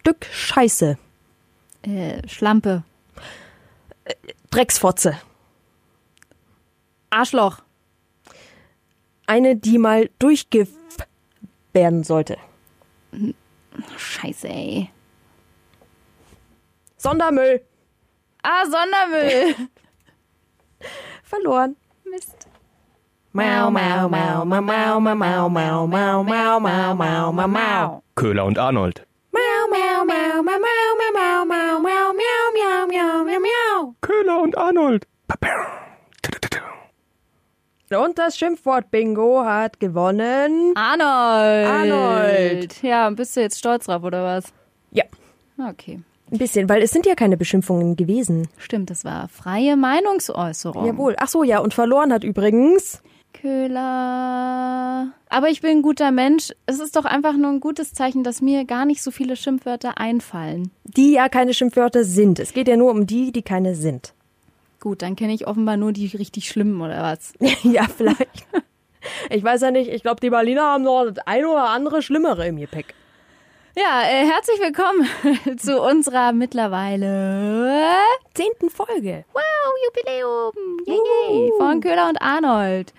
Stück Scheiße. Äh, Schlampe. Drecksfotze. Arschloch. Eine, die mal durchge werden sollte. Scheiße, ey. Sondermüll. Ah, Sondermüll. Verloren. Mist. Mau, mau, mau, mau, mau, mau, mau, mau, mau, mau, mau, mau, mau, mau. Köhler und Arnold. Mau, mau, mau, mau, mau, mau, miau, miau, miau, miau, miau. Köhler und Arnold. Und das Schimpfwort Bingo hat gewonnen. Arnold. Arnold. Ja, bist du jetzt stolz drauf, oder was? Ja, Okay. ein bisschen, weil es sind ja keine Beschimpfungen gewesen. Stimmt, das war freie Meinungsäußerung. Jawohl. Ach so, ja, und verloren hat übrigens. Köhler. Aber ich bin ein guter Mensch. Es ist doch einfach nur ein gutes Zeichen, dass mir gar nicht so viele Schimpfwörter einfallen. Die ja keine Schimpfwörter sind. Es geht ja nur um die, die keine sind. Gut, dann kenne ich offenbar nur die richtig schlimmen, oder was? ja, vielleicht. Ich weiß ja nicht, ich glaube, die Berliner haben noch das ein oder andere Schlimmere im Gepäck. Ja, äh, herzlich willkommen zu unserer mittlerweile Zehnten Folge. Wow, Jubiläum! Yay, yay, von Köhler und Arnold.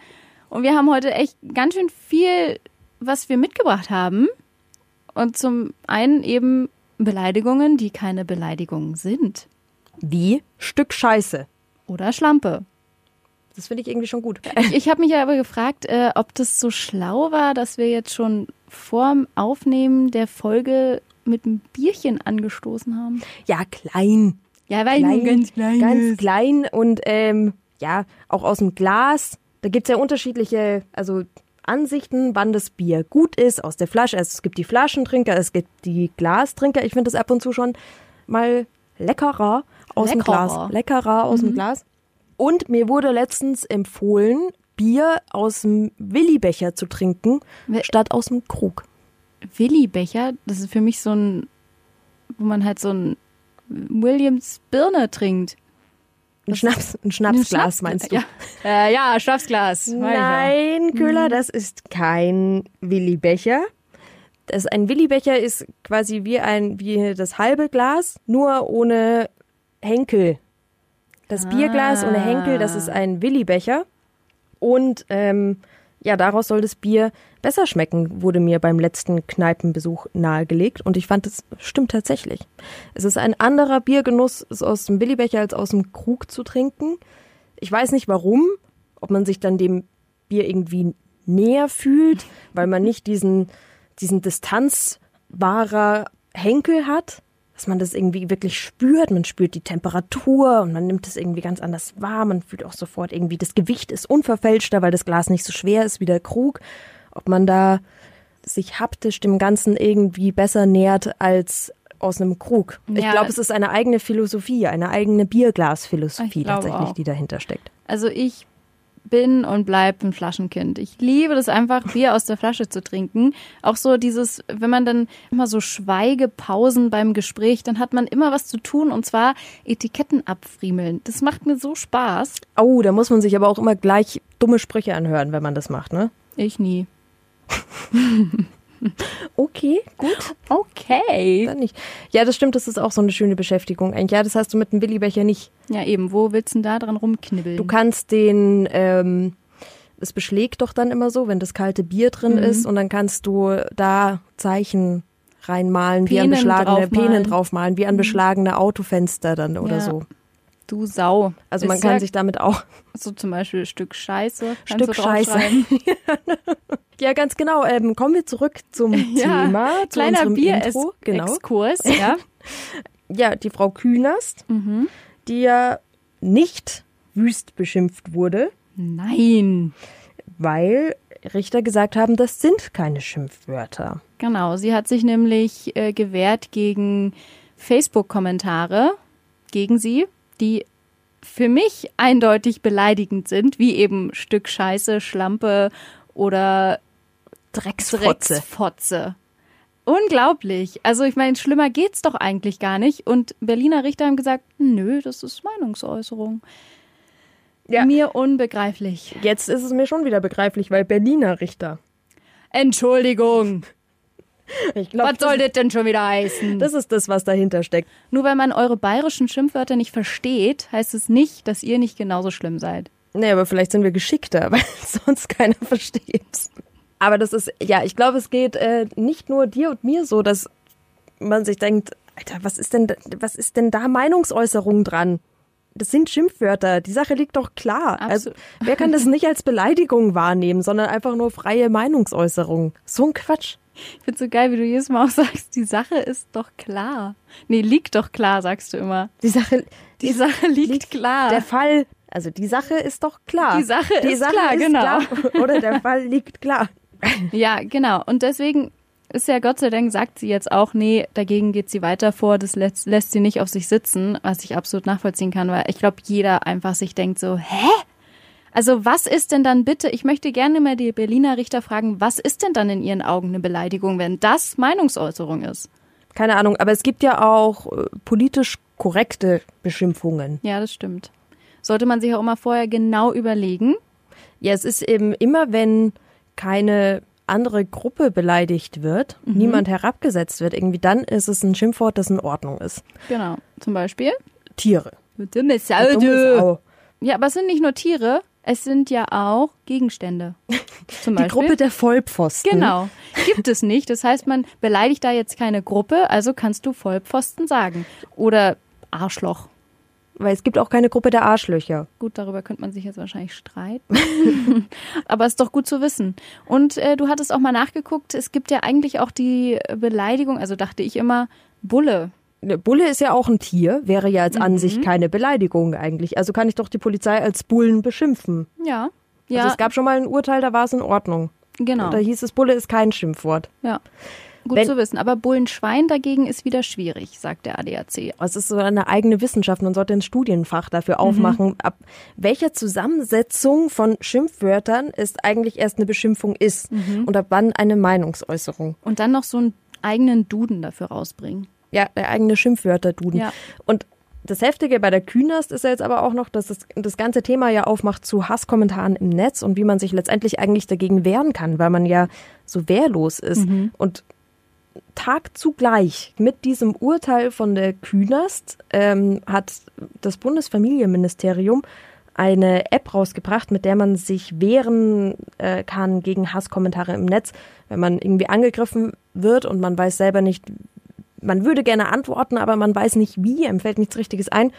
Und wir haben heute echt ganz schön viel, was wir mitgebracht haben. Und zum einen eben Beleidigungen, die keine Beleidigungen sind. Wie? Stück Scheiße. Oder Schlampe. Das finde ich irgendwie schon gut. Ich, ich habe mich ja aber gefragt, äh, ob das so schlau war, dass wir jetzt schon vorm Aufnehmen der Folge mit einem Bierchen angestoßen haben. Ja, klein. Ja, weil Klein, ganz klein Ganz ist. klein und ähm, ja, auch aus dem Glas. Da gibt's ja unterschiedliche, also Ansichten, wann das Bier gut ist, aus der Flasche. Also es gibt die Flaschentrinker, es gibt die Glastrinker. Ich finde das ab und zu schon mal leckerer aus dem Leckerer. Glas. Leckerer aus dem Glas. Und mir wurde letztens empfohlen, Bier aus dem Willibecher zu trinken, Wel- statt aus dem Krug. Willi-Becher, das ist für mich so ein, wo man halt so ein Williams Birne trinkt. Ein Schnaps, ein Schnapsglas Schnaps- meinst du? Ja, äh, ja Schnapsglas. Nein, Köhler, das ist kein Willibecher. Das ein Willibecher ist quasi wie ein wie das halbe Glas, nur ohne Henkel. Das Bierglas ohne Henkel, das ist ein Willibecher. Und ähm, ja, daraus soll das Bier besser schmecken, wurde mir beim letzten Kneipenbesuch nahegelegt. Und ich fand, es stimmt tatsächlich. Es ist ein anderer Biergenuss, es aus dem Willibecher als aus dem Krug zu trinken. Ich weiß nicht warum, ob man sich dann dem Bier irgendwie näher fühlt, weil man nicht diesen, diesen distanzwahrer Henkel hat, dass man das irgendwie wirklich spürt. Man spürt die Temperatur und man nimmt es irgendwie ganz anders wahr. Man fühlt auch sofort irgendwie, das Gewicht ist unverfälschter, weil das Glas nicht so schwer ist wie der Krug. Ob man da sich haptisch dem Ganzen irgendwie besser nähert als aus einem Krug. Ich Ja. glaube, es ist eine eigene Philosophie, eine eigene Bierglasphilosophie Ich tatsächlich, auch. die dahinter steckt. Also ich bin und bleib ein Flaschenkind. Ich liebe das einfach, Bier aus der Flasche zu trinken. Auch so dieses, wenn man dann immer so Schweigepausen beim Gespräch, dann hat man immer was zu tun und zwar Etiketten abfriemeln. Das macht mir so Spaß. Oh, da muss man sich aber auch immer gleich dumme Sprüche anhören, wenn man das macht, ne? Ich nie. Okay, gut, Okay. dann nicht. Ja, das stimmt, das ist auch so eine schöne Beschäftigung. Eigentlich, ja, das hast du mit dem Willibecher nicht. Ja, eben. Wo willst du denn da dran rumknibbeln? Du kannst den, ähm, es beschlägt doch dann immer so, wenn das kalte Bier drin Mhm. ist und dann kannst du da Zeichen reinmalen, wie an Penen beschlagene draufmalen. Penen draufmalen, wie an beschlagene Autofenster dann oder Ja. so. Du Sau. Also man Ist kann ja sich damit auch so zum Beispiel Stück Scheiße. Stück Scheiße. Ja, ganz genau. Ähm, kommen wir zurück zum Ja, Thema, zu Kleiner. Bier-Exkurs, Genau. ja. Ja, die Frau Künast, Mhm. die ja nicht wüst beschimpft wurde, Nein. weil Richter gesagt haben, das sind keine Schimpfwörter. Genau, sie hat sich nämlich äh, gewehrt gegen Facebook-Kommentare gegen sie, die für mich eindeutig beleidigend sind, wie eben Stück Scheiße, Schlampe oder Drecksfotze. Drecksfotze. Unglaublich. Also ich meine, schlimmer geht's doch eigentlich gar nicht. Und Berliner Richter haben gesagt, nö, das ist Meinungsäußerung. Ja. Mir unbegreiflich. Jetzt ist es mir schon wieder begreiflich, weil Berliner Richter. Entschuldigung. Glaub, Was soll das denn schon wieder heißen? das ist das, was dahinter steckt. Nur weil man eure bayerischen Schimpfwörter nicht versteht, heißt es nicht, dass ihr nicht genauso schlimm seid. Nee, aber vielleicht sind wir geschickter, weil sonst keiner versteht. Aber das ist, ja, ich glaube, es geht äh, nicht nur dir und mir so, dass man sich denkt, Alter, was ist denn, was ist denn da Meinungsäußerung dran? Das sind Schimpfwörter. Die Sache liegt doch klar. Also, Absolut. wer kann das nicht als Beleidigung wahrnehmen, sondern einfach nur freie Meinungsäußerung? So ein Quatsch. Ich find's so geil, wie du jedes Mal auch sagst, die Sache ist doch klar. Nee, liegt doch klar, sagst du immer. Die Sache, Die Sache liegt, klar. der Fall, also die Sache ist doch klar. Die Sache ist klar, genau. klar. Oder der Fall liegt klar. Ja, genau. Und deswegen ist ja Gott sei Dank, sagt sie jetzt auch, nee, dagegen geht sie weiter vor, das lässt, lässt sie nicht auf sich sitzen, was ich absolut nachvollziehen kann, weil ich glaube, jeder einfach sich denkt so, hä? Also was ist denn dann bitte, ich möchte gerne mal die Berliner Richter fragen, was ist denn dann in ihren Augen eine Beleidigung, wenn das Meinungsäußerung ist? Keine Ahnung, aber es gibt ja auch äh, politisch korrekte Beschimpfungen. Ja, das stimmt. Sollte man sich auch immer vorher genau überlegen. Ja, es ist eben immer, wenn keine andere Gruppe beleidigt wird, Mhm. niemand herabgesetzt wird, irgendwie dann ist es ein Schimpfwort, das in Ordnung ist. Genau. Zum Beispiel. Tiere. Dumme Sau. Ja, aber es sind nicht nur Tiere, es sind ja auch Gegenstände. Zum Die Beispiel. Gruppe der Vollpfosten. Genau. Gibt es nicht. Das heißt, man beleidigt da jetzt keine Gruppe, also kannst du Vollpfosten sagen. Oder Arschloch. Weil es gibt auch keine Gruppe der Arschlöcher. Gut, darüber könnte man sich jetzt wahrscheinlich streiten. Aber ist doch gut zu wissen. Und äh, du hattest auch mal nachgeguckt, es gibt ja eigentlich auch die Beleidigung, also dachte ich immer, Bulle. Eine Bulle ist ja auch ein Tier, wäre ja als Mhm. an sich keine Beleidigung eigentlich. Also kann ich doch die Polizei als Bullen beschimpfen. Ja. Ja, Also es gab schon mal ein Urteil, da war es in Ordnung. genau. Da hieß es, Bulle ist kein Schimpfwort. Ja. Gut Wenn- zu wissen. Aber Bullenschwein dagegen ist wieder schwierig, sagt der ADAC. Es ist so eine eigene Wissenschaft. Man sollte ein Studienfach dafür aufmachen, ab welcher Zusammensetzung von Schimpfwörtern es eigentlich erst eine Beschimpfung ist und ab wann eine Meinungsäußerung. Und dann noch so einen eigenen Duden dafür rausbringen. Ja, der eigene Schimpfwörter-Duden. Ja. Und das Heftige bei der Kühnerst ist ja jetzt aber auch noch, dass das, das ganze Thema ja aufmacht zu Hasskommentaren im Netz und wie man sich letztendlich eigentlich dagegen wehren kann, weil man ja so wehrlos ist. Und Tag zugleich mit diesem Urteil von der Kühnerst ähm, hat das Bundesfamilienministerium eine App rausgebracht, mit der man sich wehren äh, kann gegen Hasskommentare im Netz, wenn man irgendwie angegriffen wird und man weiß selber nicht, man würde gerne antworten, aber man weiß nicht wie, einem fällt nichts Richtiges ein.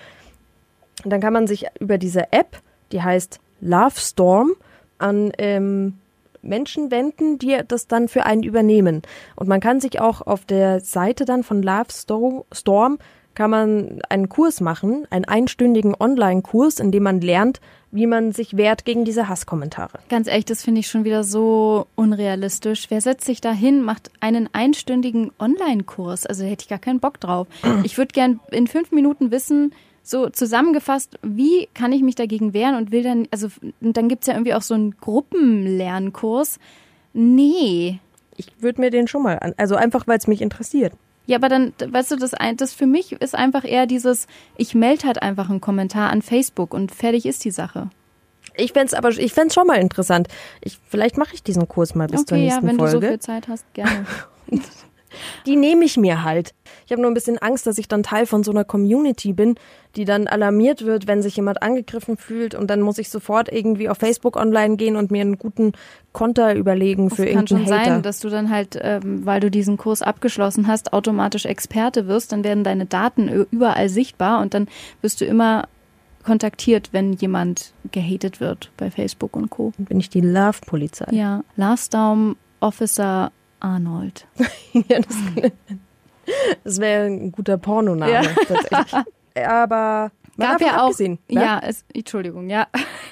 Und dann kann man sich über diese App, die heißt Love Storm, an ähm, Menschen wenden, die das dann für einen übernehmen. Und man kann sich auch auf der Seite dann von Love Sto- Storm kann man einen Kurs machen, einen einstündigen Online-Kurs, in dem man lernt, wie man sich wehrt gegen diese Hasskommentare. Ganz ehrlich, das finde ich schon wieder so unrealistisch. Wer setzt sich da hin, macht einen einstündigen Online-Kurs? Also da hätte ich gar keinen Bock drauf. Ich würde gern in fünf Minuten wissen, so zusammengefasst, wie kann ich mich dagegen wehren und will dann, also dann gibt's ja irgendwie auch so einen Gruppenlernkurs. Nee. Ich würde mir den schon mal an, also einfach, weil es mich interessiert. Ja, aber dann, weißt du, das, das für mich ist einfach eher dieses, ich melde halt einfach einen Kommentar an Facebook und fertig ist die Sache. Ich fänd's aber, ich fänd's schon mal interessant. Ich, vielleicht mache ich diesen Kurs mal bis zur okay, ja, nächsten wenn Folge. du so viel Zeit hast, gerne. die nehme ich mir halt. Ich habe nur ein bisschen Angst, dass ich dann Teil von so einer Community bin, die dann alarmiert wird, wenn sich jemand angegriffen fühlt und dann muss ich sofort irgendwie auf Facebook online gehen und mir einen guten Konter überlegen für Es kann schon irgendeinen Hater. sein, dass du dann halt, ähm, weil du diesen Kurs abgeschlossen hast, automatisch Experte wirst. Dann werden deine Daten überall sichtbar und dann wirst du immer kontaktiert, wenn jemand gehatet wird bei Facebook und Co. Bin ich die Love-Polizei? Ja, Last Down Officer Arnold. Ja, das das wäre ein guter Pornoname Ja. tatsächlich. Aber mal Gab ja auch, abgesehen, ja, es, Entschuldigung, ja.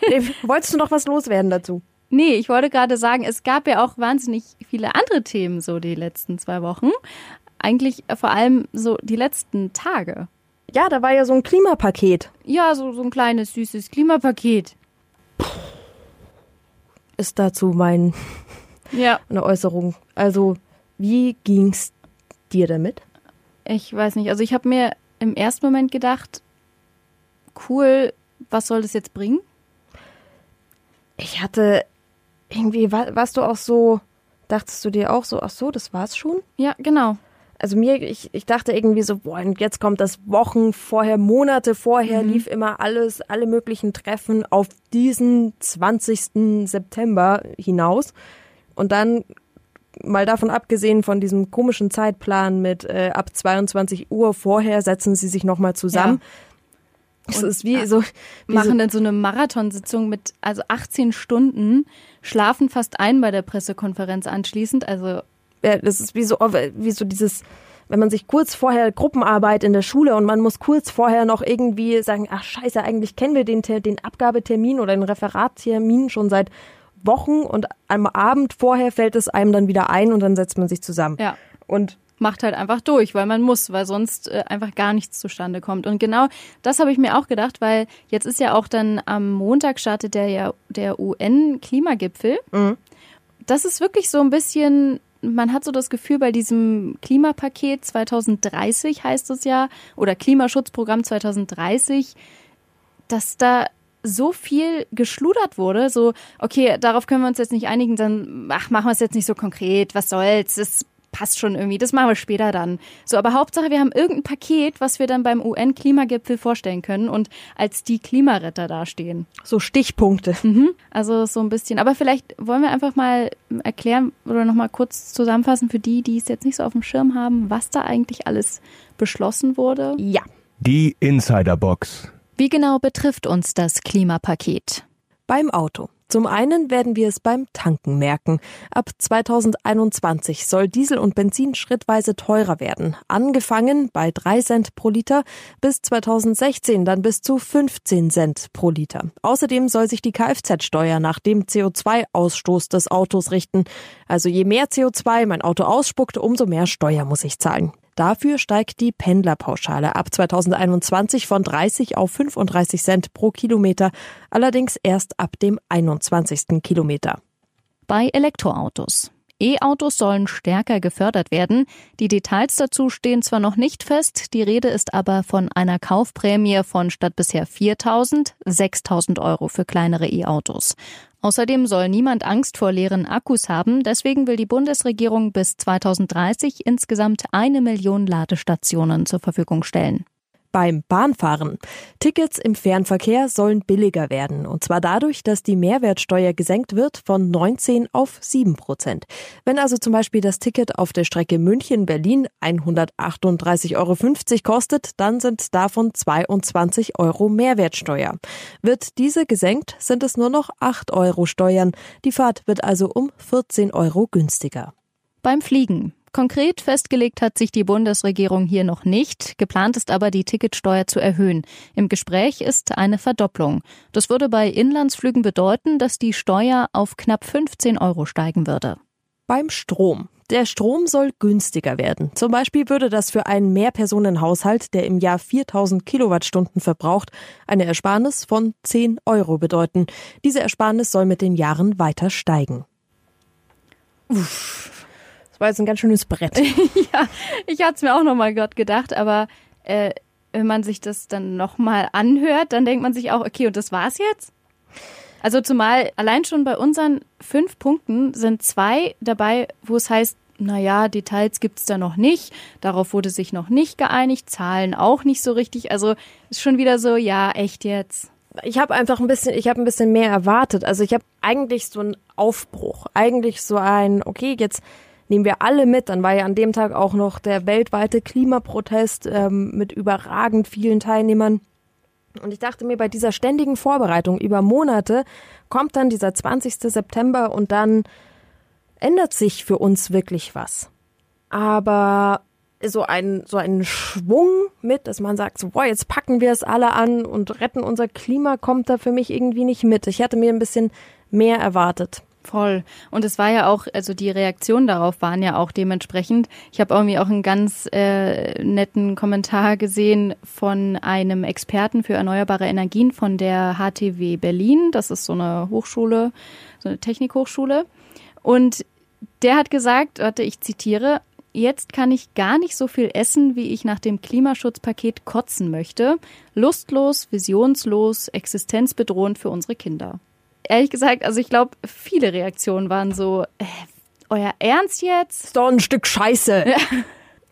Nee, Wolltest du noch was loswerden dazu? Nee, ich wollte gerade sagen, es gab ja auch wahnsinnig viele andere Themen so die letzten zwei Wochen. Eigentlich vor allem so die letzten Tage. Ja, da war ja so ein Klimapaket. Ja, so, so ein kleines, süßes Klimapaket. Ist dazu mein, Ja. eine Äußerung. Also, wie ging's dir damit? Ich weiß nicht. Also ich habe mir im ersten Moment gedacht, cool, was soll das jetzt bringen? Ich hatte irgendwie, war, warst du auch so Dachtest du dir auch so, ach so, das war's schon? Ja, genau. Also mir, ich, ich dachte irgendwie so, boah, und jetzt kommt das Wochen vorher, Monate vorher, lief immer alles, alle möglichen Treffen auf diesen 20. September hinaus. Und dann, mal davon abgesehen von diesem komischen Zeitplan mit äh, ab 22 Uhr vorher, setzen sie sich nochmal zusammen. Es ist wie so, wie Machen so dann so eine Marathonsitzung mit also 18 Stunden, schlafen fast ein bei der Pressekonferenz anschließend. Also ja, das ist wie so, wie so dieses, wenn man sich kurz vorher Gruppenarbeit in der Schule und man muss kurz vorher noch irgendwie sagen, ach scheiße, eigentlich kennen wir den, den Abgabetermin oder den Referattermin schon seit Wochen und am Abend vorher fällt es einem dann wieder ein und dann setzt man sich zusammen. ja, Und macht halt einfach durch, weil man muss, weil sonst äh, einfach gar nichts zustande kommt. Und genau das habe ich mir auch gedacht, weil jetzt ist ja auch dann am Montag startet der ja der UN-Klimagipfel. Das ist wirklich so ein bisschen, man hat so das Gefühl bei diesem Klimapaket 2030 heißt es ja, oder Klimaschutzprogramm 2030, dass da so viel geschludert wurde, so, okay, darauf können wir uns jetzt nicht einigen, dann, ach, machen wir es jetzt nicht so konkret, was soll's, das passt schon irgendwie, das machen wir später dann. So, aber Hauptsache, wir haben irgendein Paket, was wir dann beim UN-Klimagipfel vorstellen können und als die Klimaretter dastehen. so Stichpunkte. Also so ein bisschen. Aber vielleicht wollen wir einfach mal erklären oder nochmal kurz zusammenfassen für die, die es jetzt nicht so auf dem Schirm haben, was da eigentlich alles beschlossen wurde. Ja. Die Insiderbox. Wie genau betrifft uns das Klimapaket? Beim Auto. Zum einen werden wir es beim Tanken merken. Ab 2021 soll Diesel und Benzin schrittweise teurer werden. Angefangen bei 3 Cent pro Liter, bis 2016 dann bis zu 15 Cent pro Liter. Außerdem soll sich die Kfz-Steuer nach dem CO2-Ausstoß des Autos richten. Also je mehr CO2 mein Auto ausspuckt, umso mehr Steuer muss ich zahlen. Dafür steigt die Pendlerpauschale ab 2021 von 30 auf 35 Cent pro Kilometer, allerdings erst ab dem 21. Kilometer. Bei Elektroautos. E-Autos sollen stärker gefördert werden. Die Details dazu stehen zwar noch nicht fest, die Rede ist aber von einer Kaufprämie von statt bisher 4.000 6.000 Euro für kleinere E-Autos. Außerdem soll niemand Angst vor leeren Akkus haben, deswegen will die Bundesregierung bis 2030 insgesamt eine Million Ladestationen zur Verfügung stellen. Beim Bahnfahren. Tickets im Fernverkehr sollen billiger werden. Und zwar dadurch, dass die Mehrwertsteuer gesenkt wird von 19 auf 7 Prozent. Wenn also zum Beispiel das Ticket auf der Strecke München-Berlin 138,50 Euro kostet, dann sind davon 22 Euro Mehrwertsteuer. Wird diese gesenkt, sind es nur noch 8 Euro Steuern. Die Fahrt wird also um 14 Euro günstiger. Beim Fliegen. Konkret festgelegt hat sich die Bundesregierung hier noch nicht. Geplant ist aber, die Ticketsteuer zu erhöhen. Im Gespräch ist eine Verdopplung. Das würde bei Inlandsflügen bedeuten, dass die Steuer auf knapp 15 Euro steigen würde. Beim Strom. Der Strom soll günstiger werden. Zum Beispiel würde das für einen Mehrpersonenhaushalt, der im Jahr 4000 Kilowattstunden verbraucht, eine Ersparnis von 10 Euro bedeuten. Diese Ersparnis soll mit den Jahren weiter steigen. Uff. War jetzt ein ganz schönes Brett. ja, ich hatte es mir auch nochmal Gott gedacht, aber äh, wenn man sich das dann nochmal anhört, dann denkt man sich auch, okay, und das war's jetzt? Also zumal allein schon bei unseren fünf Punkten sind zwei dabei, wo es heißt, naja, Details gibt's da noch nicht, darauf wurde sich noch nicht geeinigt, Zahlen auch nicht so richtig. Also ist schon wieder so, ja, echt jetzt. Ich habe einfach ein bisschen, ich habe ein bisschen mehr erwartet. Also ich habe eigentlich so einen Aufbruch, eigentlich so ein, okay, jetzt nehmen wir alle mit. Dann war ja an dem Tag auch noch der weltweite Klimaprotest ähm, mit überragend vielen Teilnehmern. Und ich dachte mir, bei dieser ständigen Vorbereitung über Monate kommt dann dieser 20. September und dann ändert sich für uns wirklich was. Aber so ein, so einen Schwung mit, dass man sagt, so, boah, jetzt packen wir es alle an und retten unser Klima, kommt da für mich irgendwie nicht mit. Ich hatte mir ein bisschen mehr erwartet. Voll. Und es war ja auch, also die Reaktionen darauf waren ja auch dementsprechend. Ich habe irgendwie auch einen ganz äh, netten Kommentar gesehen von einem Experten für erneuerbare Energien von der HTW Berlin. Das ist so eine Hochschule, so eine Technikhochschule. Und der hat gesagt, warte, ich zitiere, Jetzt kann ich gar nicht so viel essen, wie ich nach dem Klimaschutzpaket kotzen möchte. Lustlos, visionslos, existenzbedrohend für unsere Kinder ehrlich gesagt, also ich glaube, viele Reaktionen waren so, äh, euer Ernst jetzt? Ist doch ein Stück Scheiße.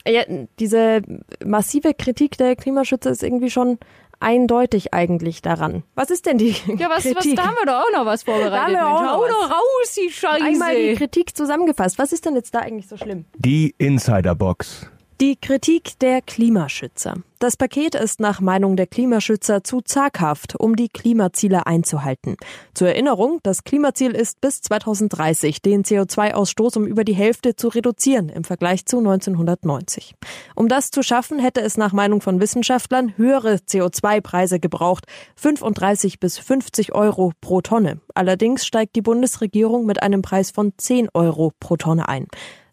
Ja. diese massive Kritik der Klimaschützer ist irgendwie schon eindeutig eigentlich daran. Was ist denn die Ja, was, was, Kritik? da haben wir doch auch noch was vorbereitet. Da haben wir auch Mensch. noch was. raus, die Scheiße. Einmal die Kritik zusammengefasst. Was ist denn jetzt da eigentlich so schlimm? Die Insiderbox. Die Kritik der Klimaschützer. Das Paket ist nach Meinung der Klimaschützer zu zaghaft, um die Klimaziele einzuhalten. Zur Erinnerung, das Klimaziel ist bis 2030 den CO2-Ausstoß um über die Hälfte zu reduzieren im Vergleich zu 1990. Um das zu schaffen, hätte es nach Meinung von Wissenschaftlern höhere CO2-Preise gebraucht, 35 bis 50 Euro pro Tonne. Allerdings steigt die Bundesregierung mit einem Preis von 10 Euro pro Tonne ein.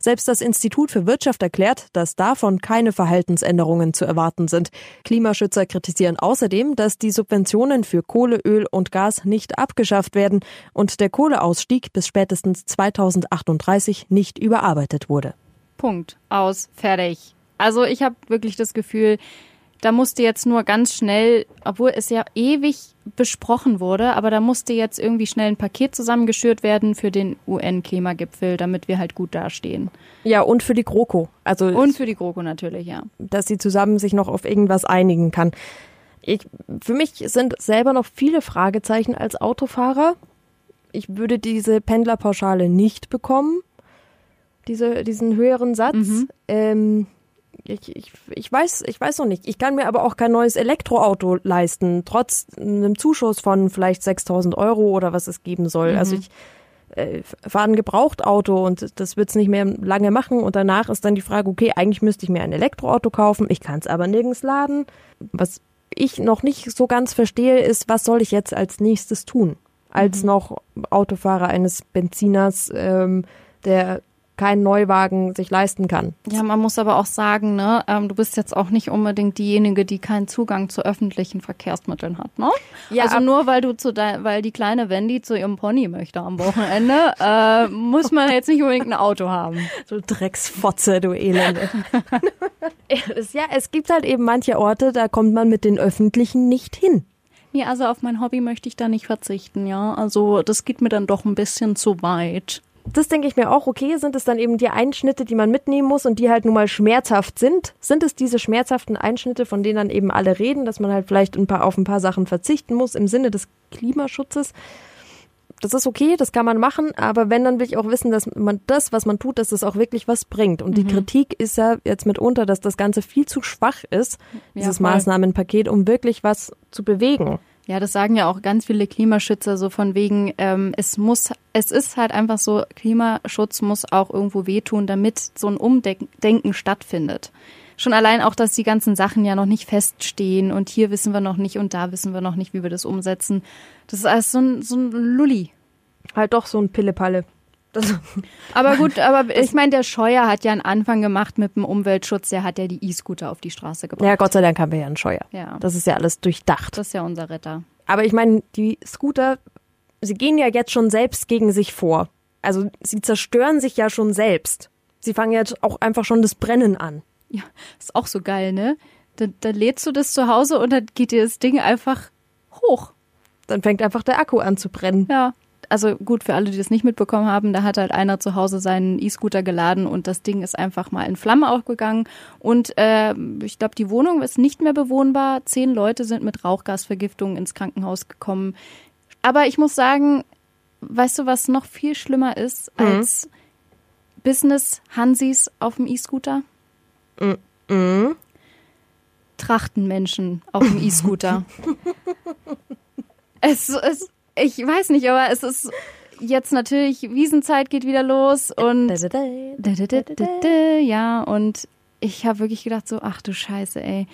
Selbst das Institut für Wirtschaft erklärt, dass davon keine Verhaltensänderungen zu erwarten sind. Klimaschützer kritisieren außerdem, dass die Subventionen für Kohle, Öl und Gas nicht abgeschafft werden und der Kohleausstieg bis spätestens 2038 nicht überarbeitet wurde. Punkt. Aus. Fertig. Also ich habe wirklich das Gefühl, da musste jetzt nur ganz schnell, obwohl es ja ewig besprochen wurde, aber da musste jetzt irgendwie schnell ein Paket zusammengeschürt werden für den UN-Klimagipfel, damit wir halt gut dastehen. Ja, und für die GroKo. Also, Und für die GroKo natürlich, ja. dass sie zusammen sich noch auf irgendwas einigen kann. Ich, für mich sind selber noch viele Fragezeichen als Autofahrer. Ich würde diese Pendlerpauschale nicht bekommen, diese, diesen höheren Satz. Ähm, ich, ich, ich weiß, ich weiß noch nicht. Ich kann mir aber auch kein neues Elektroauto leisten, trotz einem Zuschuss von vielleicht 6000 Euro oder was es geben soll. Also ich äh, fahre ein Gebrauchtauto und das wird's nicht mehr lange machen und danach ist dann die Frage, okay, eigentlich müsste ich mir ein Elektroauto kaufen, ich kann es aber nirgends laden. Was ich noch nicht so ganz verstehe, ist, was soll ich jetzt als nächstes tun? Als noch Autofahrer eines Benziners, ähm, der keinen Neuwagen sich leisten kann. Ja, man muss aber auch sagen, ne, ähm, du bist jetzt auch nicht unbedingt diejenige, die keinen Zugang zu öffentlichen Verkehrsmitteln hat, ne? Ja, also nur weil du zu dein, weil die kleine Wendy zu ihrem Pony möchte am Wochenende, äh, muss man jetzt nicht unbedingt ein Auto haben. Du Drecksfotze, du Elende. Ja, es gibt halt eben manche Orte, da kommt man mit den Öffentlichen nicht hin. Nee, also auf mein Hobby möchte ich da nicht verzichten, ja. Also das geht mir dann doch ein bisschen zu weit. Das denke ich mir auch, okay, sind es dann eben die Einschnitte, die man mitnehmen muss und die halt nun mal schmerzhaft sind? Sind es diese schmerzhaften Einschnitte, von denen dann eben alle reden, dass man halt vielleicht ein paar, auf ein paar Sachen verzichten muss im Sinne des Klimaschutzes? Das ist okay, das kann man machen, aber wenn, dann will ich auch wissen, dass man das, was man tut, dass das auch wirklich was bringt. Und die Kritik ist ja jetzt mitunter, dass das Ganze viel zu schwach ist, dieses voll. Maßnahmenpaket, um wirklich was zu bewegen. Ja, das sagen ja auch ganz viele Klimaschützer so von wegen, ähm, es muss, es ist halt einfach so, Klimaschutz muss auch irgendwo wehtun, damit so ein Umdenken stattfindet. Schon allein auch, dass die ganzen Sachen ja noch nicht feststehen und hier wissen wir noch nicht und da wissen wir noch nicht, wie wir das umsetzen. Das ist alles so ein, so ein Lulli. Halt doch so ein Pillepalle. Das, Aber gut, aber ich meine, der Scheuer hat ja einen Anfang gemacht mit dem Umweltschutz, der hat ja die E-Scooter auf die Straße gebracht. ja, Gott sei Dank haben wir ja einen Scheuer. Ja. Das ist ja alles durchdacht. Das ist ja unser Retter. Aber ich meine, die Scooter, sie gehen ja jetzt schon selbst gegen sich vor. Also sie zerstören sich ja schon selbst. Sie fangen jetzt auch einfach schon das Brennen an. Ja, ist auch so geil, ne? Da, da lädst du das zu Hause und dann geht dir das Ding einfach hoch. Dann fängt einfach der Akku an zu brennen. Ja. Also gut, für alle, die das nicht mitbekommen haben, da hat halt einer zu Hause seinen E-Scooter geladen und das Ding ist einfach mal in Flammen aufgegangen. Und äh, ich glaube, die Wohnung ist nicht mehr bewohnbar. Zehn Leute sind mit Rauchgasvergiftung ins Krankenhaus gekommen. Aber ich muss sagen, weißt du, was noch viel schlimmer ist als Business-Hansis auf dem E-Scooter? Trachtenmenschen auf dem E-Scooter. es ist, ich weiß nicht, aber es ist jetzt natürlich, Wiesenzeit geht wieder los und ja, und ich habe wirklich gedacht so, ach du Scheiße, ey.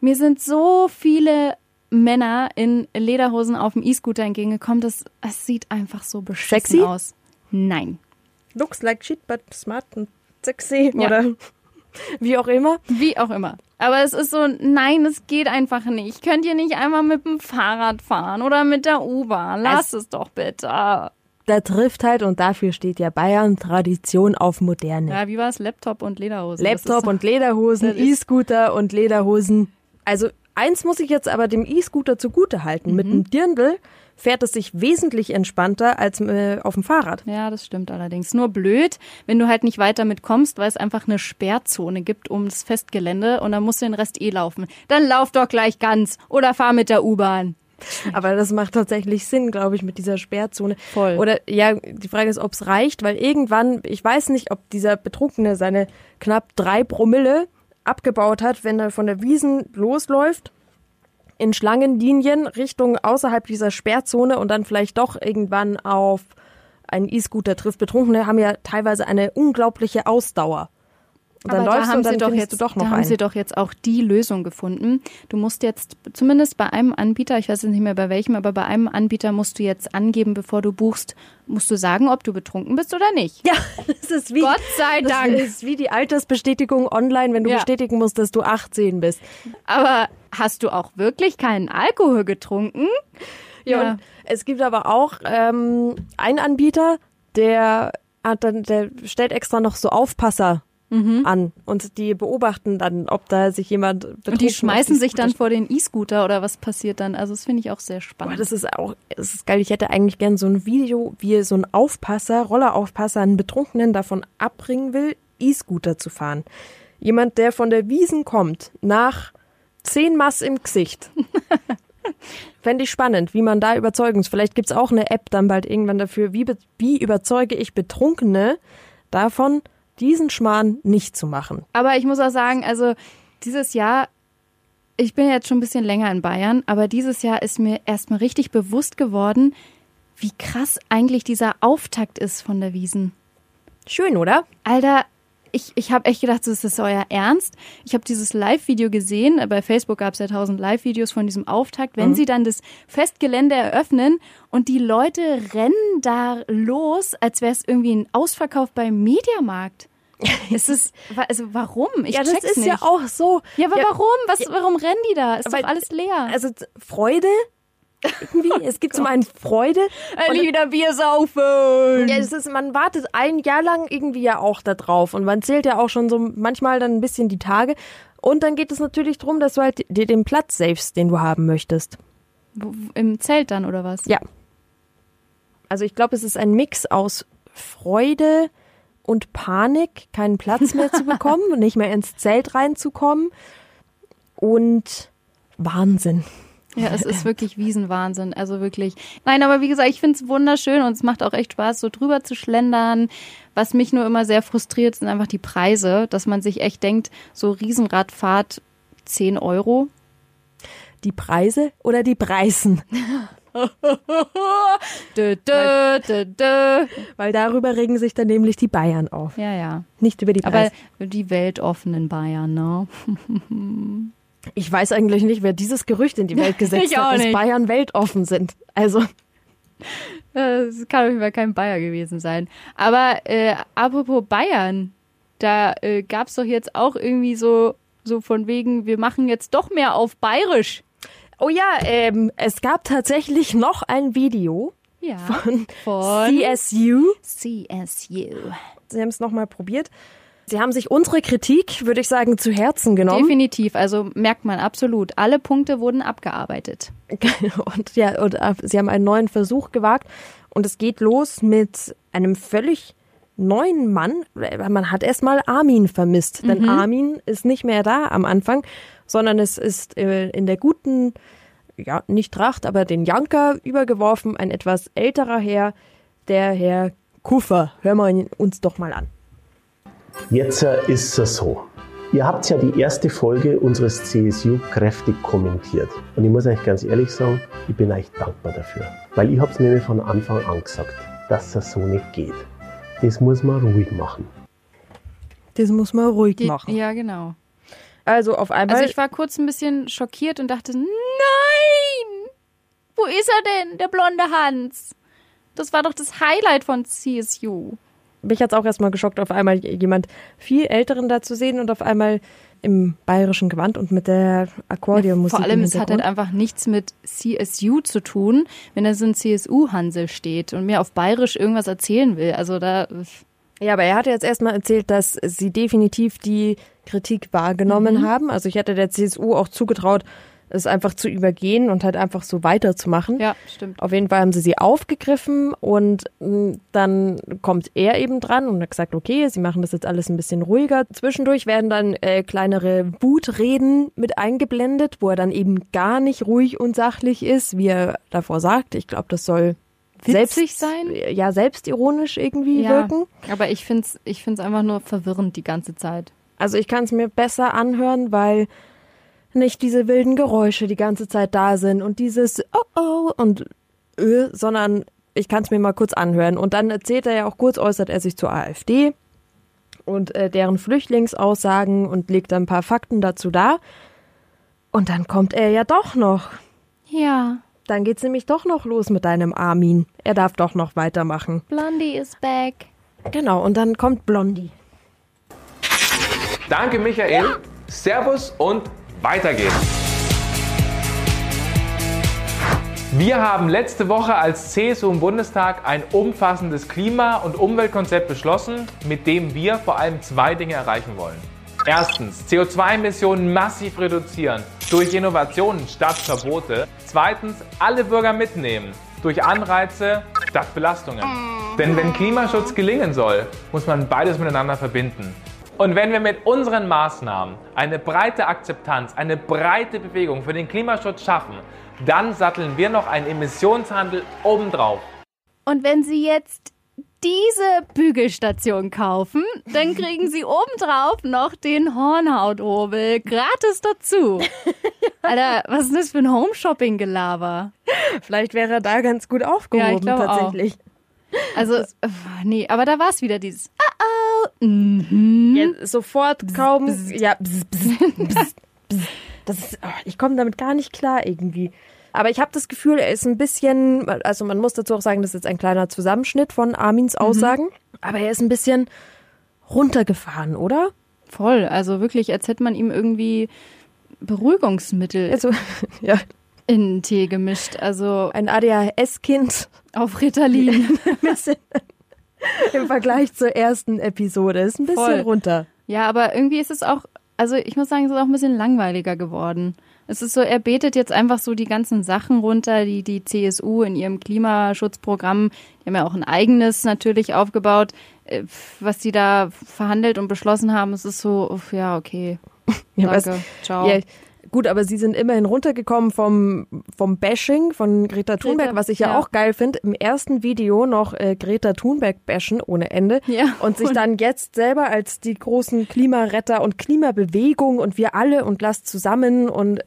Mir sind so viele Männer in Lederhosen auf dem E-Scooter entgegengekommen, das es sieht einfach so beschissen Sexy? aus. Nein. Looks like shit, but smart and sexy. Ja. Oder wie auch immer. Wie auch immer. Aber es ist so, nein, es geht einfach nicht. Könnt ihr nicht einmal mit dem Fahrrad fahren oder mit der U-Bahn? Lasst es doch bitte. Da trifft halt, und dafür steht ja Bayern, Tradition auf Moderne. Ja, wie war es? Laptop und Lederhosen. Laptop ist, und Lederhosen, E-Scooter und Lederhosen. Also Eins muss ich jetzt aber dem E-Scooter zugute halten. Mit dem Dirndl fährt es sich wesentlich entspannter als äh, auf dem Fahrrad. Ja, das stimmt allerdings. Nur blöd, wenn du halt nicht weiter mitkommst, weil es einfach eine Sperrzone gibt ums Festgelände und dann musst du den Rest eh laufen. Dann lauf doch gleich ganz oder fahr mit der U-Bahn. Aber das macht tatsächlich Sinn, glaube ich, mit dieser Sperrzone. Voll. Oder ja, die Frage ist, ob es reicht, weil irgendwann, ich weiß nicht, ob dieser Betrunkene seine knapp drei Promille abgebaut hat, wenn er von der Wiesen losläuft in Schlangenlinien Richtung außerhalb dieser Sperrzone und dann vielleicht doch irgendwann auf einen E-Scooter trifft. Betrunkene haben ja teilweise eine unglaubliche Ausdauer. Und dann Aber läufst da haben dann sie doch jetzt, du doch noch da haben einen. sie doch jetzt auch die Lösung gefunden. Du musst jetzt zumindest bei einem Anbieter, ich weiß jetzt nicht mehr bei welchem, aber bei einem Anbieter musst du jetzt angeben, bevor du buchst, musst du sagen, ob du betrunken bist oder nicht. ja, das ist wie Gott sei Dank. Das ist wie die Altersbestätigung online, wenn du Ja. bestätigen musst, dass du 18 bist. Aber hast du auch wirklich keinen Alkohol getrunken? Ja. Und es gibt aber auch ähm, einen Anbieter, der hat dann, der stellt extra noch so Aufpasser an und die beobachten dann, ob da sich jemand betrunken Und die schmeißen sich dann vor den E-Scooter oder was passiert dann? Also das finde ich auch sehr Boah, spannend. das ist auch, das ist geil. Ich hätte eigentlich gern so ein Video, wie so ein Aufpasser, Rolleraufpasser, einen Betrunkenen davon abbringen will, E-Scooter zu fahren. Jemand, der von der Wiesen kommt, nach zehn Mass im Gesicht. Fände ich spannend, wie man da überzeugen muss. Vielleicht gibt's auch eine App dann bald irgendwann dafür, wie, wie überzeuge ich Betrunkene davon, diesen Schmarrn nicht zu machen. Aber ich muss auch sagen, also dieses Jahr, ich bin jetzt schon ein bisschen länger in Bayern, aber dieses Jahr ist mir erstmal richtig bewusst geworden, wie krass eigentlich dieser Auftakt ist von der Wiesen. Schön, oder? Alter, ich, ich habe echt gedacht, das ist euer Ernst. Ich habe dieses Live-Video gesehen. Bei Facebook gab es ja tausend Live-Videos von diesem Auftakt. Wenn sie dann das Festgelände eröffnen und die Leute rennen da los, als wäre es irgendwie ein Ausverkauf beim Mediamarkt. Es ist, also warum? Ich ja, das ist nicht. ja auch so. Ja, aber warum? Was, warum rennen die da? Ist doch alles leer. Also Freude irgendwie. Es gibt zum einen Freude. und- wieder Bier saufen. Ja, es ist, man wartet ein Jahr lang irgendwie ja auch da drauf und man zählt ja auch schon so manchmal dann ein bisschen die Tage. Und dann geht es natürlich darum, dass du halt dir den Platz savest, den du haben möchtest. Wo- Im Zelt dann, oder was? Ja. Also ich glaube, es ist ein Mix aus Freude und Panik, keinen Platz mehr zu bekommen, nicht mehr ins Zelt reinzukommen und Wahnsinn. Ja, es ist wirklich Wiesenwahnsinn. Also wirklich. Nein, aber wie gesagt, ich finde es wunderschön und es macht auch echt Spaß, so drüber zu schlendern. Was mich nur immer sehr frustriert, sind einfach die Preise, dass man sich echt denkt, so Riesenradfahrt 10 Euro. Die Preise oder die Preisen? Dö, dö, dö, dö. Weil darüber regen sich dann nämlich die Bayern auf. Ja, ja. Nicht über die Aber Preise. die weltoffenen Bayern, ne? Ich weiß eigentlich nicht, wer dieses Gerücht in die Welt gesetzt Ich hat, dass. Bayern weltoffen sind. Also, Das kann auf jeden Fall kein Bayer gewesen sein. Aber äh, apropos Bayern, da äh, gab es doch jetzt auch irgendwie so, so von wegen, wir machen jetzt doch mehr auf Bayerisch. oh ja, ähm, es gab tatsächlich noch ein Video Ja. von, Von CSU. CSU. Sie haben es nochmal probiert. Sie haben sich unsere Kritik, würde ich sagen, zu Herzen genommen. Definitiv, also merkt man absolut. Alle Punkte wurden abgearbeitet. Und ja, und äh, sie haben einen neuen Versuch gewagt. Und es geht los mit einem völlig neuen Mann. Man hat erstmal Armin vermisst, denn Armin ist nicht mehr da am Anfang, sondern es ist äh, in der guten, ja, nicht Tracht, aber den Janker übergeworfen, ein etwas älterer Herr, der Herr Kuffer. Hören wir uns doch mal an. Jetzt äh, ist es so. Ihr habt ja die erste Folge unseres CSU kräftig kommentiert. Und ich muss euch ganz ehrlich sagen, ich bin euch dankbar dafür. Weil ich hab's nämlich von Anfang an gesagt, dass das so nicht geht. Das muss man ruhig machen. Das muss man ruhig Die, machen. ja, genau. Also auf einmal. Also ich war kurz ein bisschen schockiert und dachte, nein! Wo ist er denn, der blonde Hans? Das war doch das Highlight von CSU. Mich hat's auch erstmal geschockt, auf einmal jemand viel Älteren da zu sehen und auf einmal im bayerischen Gewand und mit der Akkordeonmusik. Vor allem, es hat halt einfach nichts mit CSU zu tun, wenn da so ein CSU-Hansel steht und mir auf Bayerisch irgendwas erzählen will. Also da, Ja, aber er hat jetzt erstmal erzählt, dass sie definitiv die Kritik wahrgenommen Mhm. haben. Also ich hätte der CSU auch zugetraut, es einfach zu übergehen und halt einfach so weiterzumachen. Ja, stimmt. Auf jeden Fall haben sie sie aufgegriffen und mh, dann kommt er eben dran und hat gesagt, okay, sie machen das jetzt alles ein bisschen ruhiger. Zwischendurch werden dann äh, kleinere Wutreden mit eingeblendet, wo er dann eben gar nicht ruhig und sachlich ist, wie er davor sagt. Ich glaube, das soll Witzig selbst, sein? Ja, selbstironisch irgendwie Ja, wirken. aber ich find's, ich find's einfach nur verwirrend die ganze Zeit. Also ich kann es mir besser anhören, weil nicht diese wilden Geräusche die ganze Zeit da sind und dieses Oh oh und äh, sondern ich kann es mir mal kurz anhören. Und dann erzählt er ja auch kurz, äußert er sich zur AfD und äh, deren Flüchtlingsaussagen und legt ein paar Fakten dazu dar. Und dann kommt er ja doch noch. Ja, Dann geht's nämlich doch noch los mit deinem Armin. Er darf doch noch weitermachen. Blondie is back. Genau, und dann kommt Blondie. Danke, Michael. Servus und weiter geht's. Wir haben letzte Woche als CSU im Bundestag ein umfassendes Klima- und Umweltkonzept beschlossen, mit dem wir vor allem zwei Dinge erreichen wollen. Erstens, CO2-Emissionen massiv reduzieren durch Innovationen statt Verbote. Zweitens, alle Bürger mitnehmen durch Anreize statt Belastungen. Denn wenn Klimaschutz gelingen soll, muss man beides miteinander verbinden. Und wenn wir mit unseren Maßnahmen eine breite Akzeptanz, eine breite Bewegung für den Klimaschutz schaffen, dann satteln wir noch einen Emissionshandel obendrauf. Und wenn Sie jetzt diese Bügelstation kaufen, dann kriegen Sie obendrauf noch den Hornhauthobel gratis dazu. Alter, was ist das für ein Home-Shopping-Gelaber? Vielleicht wäre er da ganz gut aufgehoben, Ja, ich glaube auch. Also, äh, nee, aber da war es wieder dieses Oh oh, mhm. Ja, sofort kaum. Ja, bzz, bzz, bzz, bzz. Das ist, oh, ich komme damit gar nicht klar irgendwie. Aber ich habe das Gefühl, er ist ein bisschen, also man muss dazu auch sagen, das ist jetzt ein kleiner Zusammenschnitt von Armins Aussagen, aber er ist ein bisschen runtergefahren, oder? Voll, also wirklich, als hätte man ihm irgendwie Beruhigungsmittel Also, ja, in den Tee gemischt. Also ein ADHS-Kind auf Ritalin. im Vergleich zur ersten Episode. Ist ein bisschen Voll. runter. Ja, aber irgendwie ist es auch, also ich muss sagen, es ist auch ein bisschen langweiliger geworden. Es ist so, er betet jetzt einfach so die ganzen Sachen runter, die die CSU in ihrem Klimaschutzprogramm, die haben ja auch ein eigenes natürlich aufgebaut, äh, was die da verhandelt und beschlossen haben. Es ist so, uff, ja, okay. Ja, Danke. was- Ciao. Ja, gut, aber sie sind immerhin runtergekommen vom, vom Bashing von Greta Thunberg, was ich ja, ja. auch geil finde. Im ersten Video noch äh, Greta Thunberg bashen ohne Ende. Ja, Und sich dann jetzt selber als die großen Klimaretter und Klimabewegung und wir alle und lasst zusammen und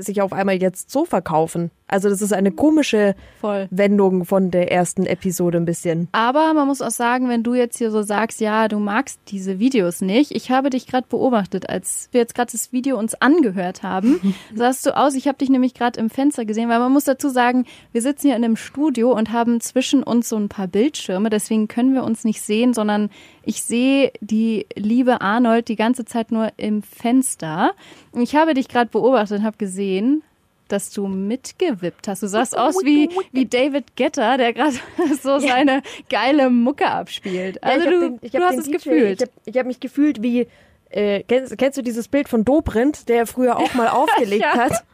sich auf einmal jetzt so verkaufen. Also das ist eine komische Voll. Wendung von der ersten Episode ein bisschen. Aber man muss auch sagen, wenn du jetzt hier so sagst, ja, du magst diese Videos nicht. Ich habe dich gerade beobachtet, als wir jetzt gerade das Video uns angehört haben. sahst du aus, ich habe dich nämlich gerade im Fenster gesehen, weil man muss dazu sagen, wir sitzen hier in einem Studio und haben zwischen uns so ein paar Bildschirme, deswegen können wir uns nicht sehen, sondern ich sehe die liebe Arnold die ganze Zeit nur im Fenster. Ich habe dich gerade beobachtet und habe gesehen, dass du mitgewippt hast. Du sahst aus wie, wie David Getter, der gerade so seine geile Mucke abspielt. Also Ja, du, den- ich du hast es DJ gefühlt. Ich habe hab mich gefühlt wie, äh, kennst, kennst du dieses Bild von Dobrindt, der früher auch mal aufgelegt Ja. hat?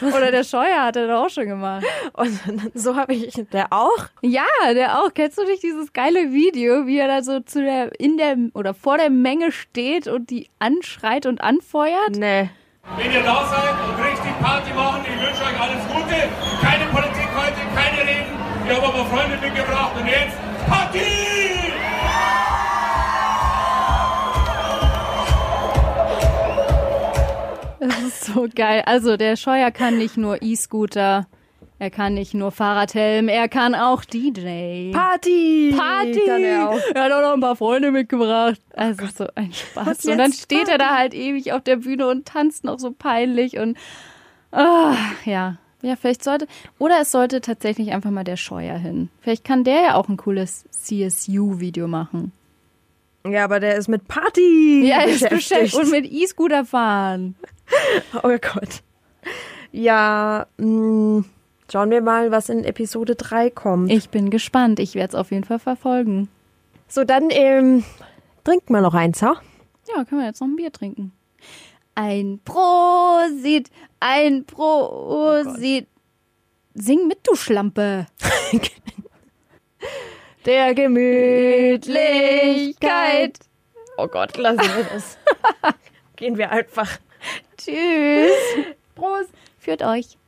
Oder der Scheuer hat er doch auch schon gemacht. Und so habe ich, der auch? Ja, der auch. Kennst du nicht dieses geile Video, wie er da so zu der, in der, oder vor der Menge steht und die anschreit und anfeuert? Nee. Wenn ihr da seid und richtig Party machen, ich wünsche euch alles Gute. Keine Politik heute, keine Reden. Ich habe aber Freunde mitgebracht und jetzt Party! Das ist so geil. Also der Scheuer kann nicht nur E-Scooter, er kann nicht nur Fahrradhelm, er kann auch DJ. Party! Party! Kann er auch. Er hat auch noch ein paar Freunde mitgebracht. Also so ein Spaß. Und dann steht er da halt ewig auf der Bühne und tanzt noch so peinlich und ah, ja. Ja, vielleicht sollte, oder es sollte tatsächlich einfach mal der Scheuer hin. Vielleicht kann der ja auch ein cooles CSU-Video machen. Ja, aber der ist mit Party Ja, er ist beschäftigt. beschäftigt und mit E-Scooter fahren. Oh Gott. Ja, mh, Schauen wir mal, was in Episode 3 kommt. Ich bin gespannt. Ich werde es auf jeden Fall verfolgen. So, dann ähm, trinkt mal noch eins, ha? Ja, können wir jetzt noch ein Bier trinken. Ein Prosit, ein Prosit. Oh Sing mit, du Schlampe. Der Gemütlichkeit. Oh Gott, lassen wir das. Gehen wir einfach. Tschüss. Prost. Führt euch.